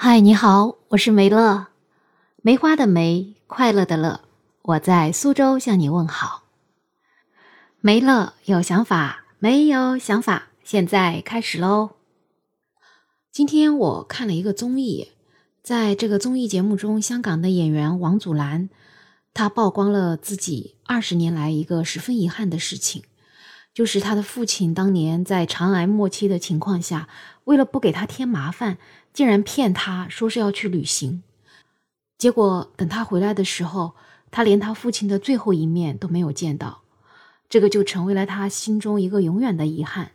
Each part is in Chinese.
嗨，你好，我是梅乐，梅花的梅，快乐的乐，我在苏州向你问好。梅乐有想法没有想法？现在开始喽。今天我看了一个综艺，在这个综艺节目中，香港的演员王祖蓝，他曝光了自己二十年来一个十分遗憾的事情，就是他的父亲当年在肠癌末期的情况下，为了不给他添麻烦。竟然骗他说是要去旅行，结果等他回来的时候，他连他父亲的最后一面都没有见到，这个就成为了他心中一个永远的遗憾。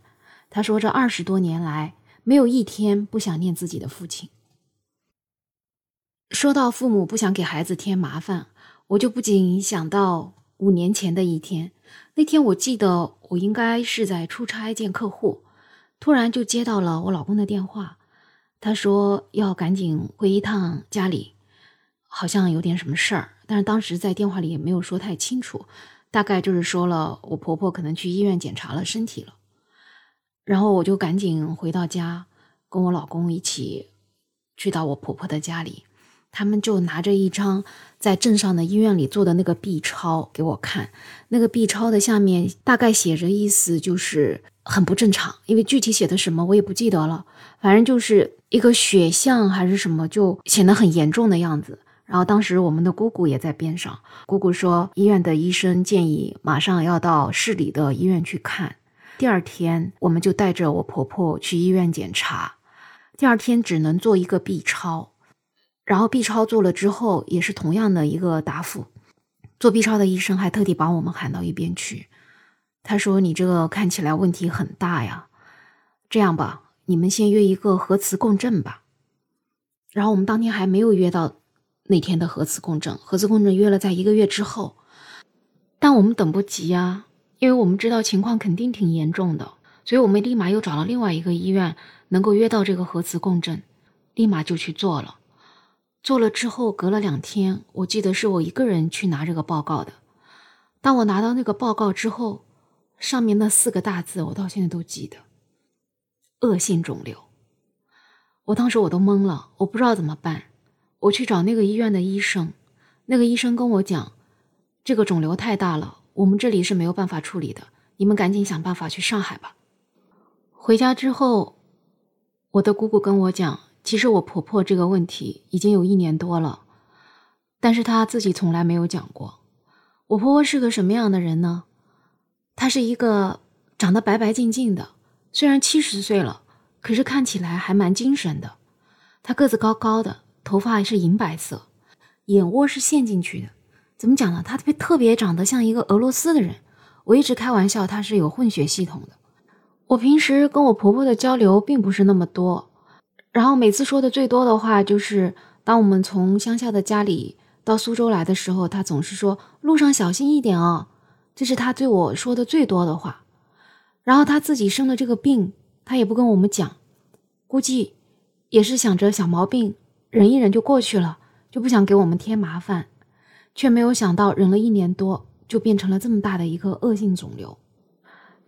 他说这二十多年来没有一天不想念自己的父亲。说到父母不想给孩子添麻烦，我就不禁想到五年前的一天。那天我记得我应该是在出差见客户，突然就接到了我老公的电话。他说要赶紧回一趟家里，好像有点什么事儿，但是当时在电话里也没有说太清楚，大概就是说了我婆婆可能去医院检查了身体了，然后我就赶紧回到家，跟我老公一起去到我婆婆的家里，他们就拿着一张在镇上的医院里做的那个 B 超给我看，那个 B 超的下面大概写着意思就是很不正常，因为具体写的什么我也不记得了，反正就是。一个血象还是什么，就显得很严重的样子。然后当时我们的姑姑也在边上，姑姑说医院的医生建议马上要到市里的医院去看。第二天我们就带着我婆婆去医院检查，第二天只能做一个 B 超，然后 B 超做了之后也是同样的一个答复。做 B 超的医生还特地把我们喊到一边去，他说：“你这个看起来问题很大呀，这样吧。”你们先约一个核磁共振吧，然后我们当天还没有约到那天的核磁共振，核磁共振约了在一个月之后，但我们等不及啊，因为我们知道情况肯定挺严重的，所以我们立马又找了另外一个医院能够约到这个核磁共振，立马就去做了。做了之后，隔了两天，我记得是我一个人去拿这个报告的。当我拿到那个报告之后，上面那四个大字我到现在都记得。恶性肿瘤，我当时我都懵了，我不知道怎么办。我去找那个医院的医生，那个医生跟我讲，这个肿瘤太大了，我们这里是没有办法处理的，你们赶紧想办法去上海吧。回家之后，我的姑姑跟我讲，其实我婆婆这个问题已经有一年多了，但是她自己从来没有讲过。我婆婆是个什么样的人呢？他是一个长得白白净净的。虽然七十岁了，可是看起来还蛮精神的。他个子高高的，头发是银白色，眼窝是陷进去的。怎么讲呢？他特别特别长得像一个俄罗斯的人。我一直开玩笑，他是有混血系统的。我平时跟我婆婆的交流并不是那么多，然后每次说的最多的话就是，当我们从乡下的家里到苏州来的时候，他总是说路上小心一点哦。这是他对我说的最多的话。然后他自己生了这个病，他也不跟我们讲，估计也是想着小毛病忍一忍就过去了，就不想给我们添麻烦，却没有想到忍了一年多就变成了这么大的一个恶性肿瘤。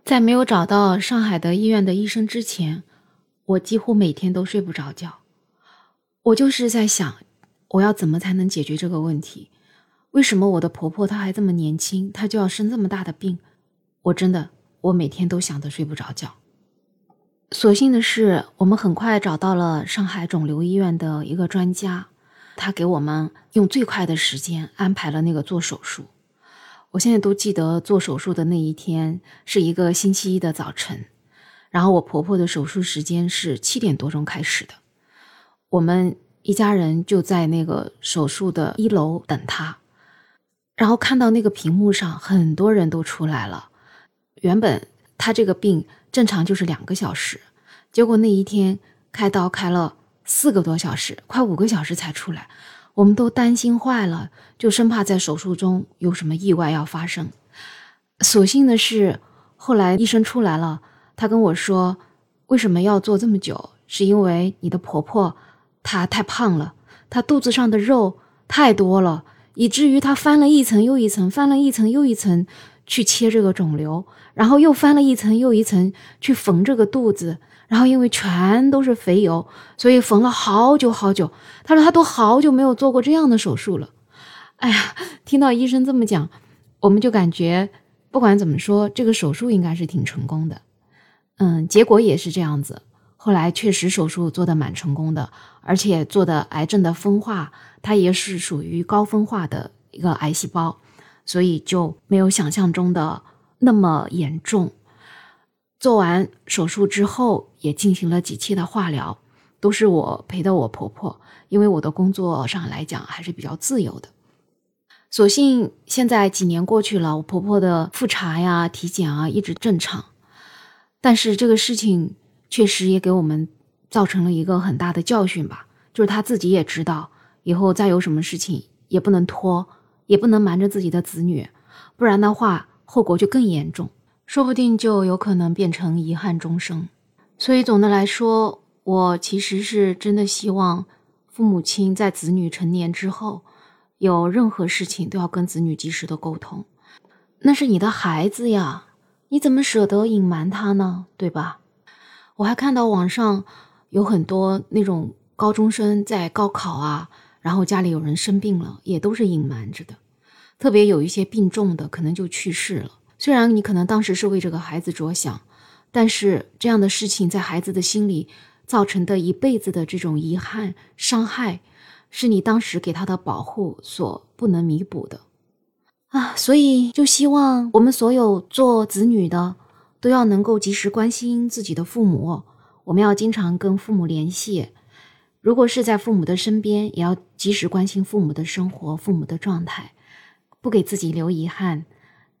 在没有找到上海的医院的医生之前，我几乎每天都睡不着觉。我就是在想，我要怎么才能解决这个问题？为什么我的婆婆她还这么年轻，她就要生这么大的病？我真的。我每天都想得睡不着觉。所幸的是，我们很快找到了上海肿瘤医院的一个专家，他给我们用最快的时间安排了那个做手术。我现在都记得做手术的那一天是一个星期一的早晨，然后我婆婆的手术时间是七点多钟开始的。我们一家人就在那个手术的一楼等她，然后看到那个屏幕上很多人都出来了。原本他这个病正常就是两个小时，结果那一天开刀开了四个多小时，快五个小时才出来，我们都担心坏了，就生怕在手术中有什么意外要发生。所幸的是，后来医生出来了，他跟我说，为什么要做这么久，是因为你的婆婆她太胖了，她肚子上的肉太多了，以至于他翻了一层又一层，翻了一层又一层。去切这个肿瘤，然后又翻了一层又一层去缝这个肚子，然后因为全都是肥油，所以缝了好久好久。他说他都好久没有做过这样的手术了。哎呀，听到医生这么讲，我们就感觉不管怎么说，这个手术应该是挺成功的。嗯，结果也是这样子。后来确实手术做的蛮成功的，而且做的癌症的分化，它也是属于高分化的一个癌细胞，所以就没有想象中的那么严重。做完手术之后，也进行了几期的化疗，都是我陪的我婆婆，因为我的工作上来讲还是比较自由的。所幸现在几年过去了，我婆婆的复查呀、体检啊一直正常，但是这个事情。确实也给我们造成了一个很大的教训吧，就是他自己也知道，以后再有什么事情也不能拖，也不能瞒着自己的子女，不然的话后果就更严重，说不定就有可能变成遗憾终生。所以总的来说，我其实是真的希望父母亲在子女成年之后，有任何事情都要跟子女及时的沟通，那是你的孩子呀，你怎么舍得隐瞒他呢？对吧？我还看到网上有很多那种高中生在高考啊，然后家里有人生病了，也都是隐瞒着的。特别有一些病重的，可能就去世了。虽然你可能当时是为这个孩子着想，但是这样的事情在孩子的心里造成的一辈子的这种遗憾、伤害，是你当时给他的保护所不能弥补的啊！所以就希望我们所有做子女的。都要能够及时关心自己的父母，我们要经常跟父母联系。如果是在父母的身边，也要及时关心父母的生活、父母的状态，不给自己留遗憾，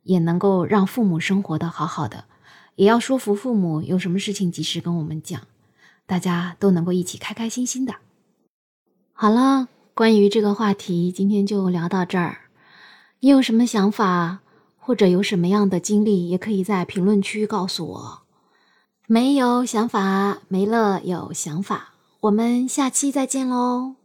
也能够让父母生活的好好的。也要说服父母，有什么事情及时跟我们讲，大家都能够一起开开心心的。好了，关于这个话题，今天就聊到这儿。你有什么想法？或者有什么样的经历，也可以在评论区告诉我。没有想法，没了有想法。我们下期再见喽。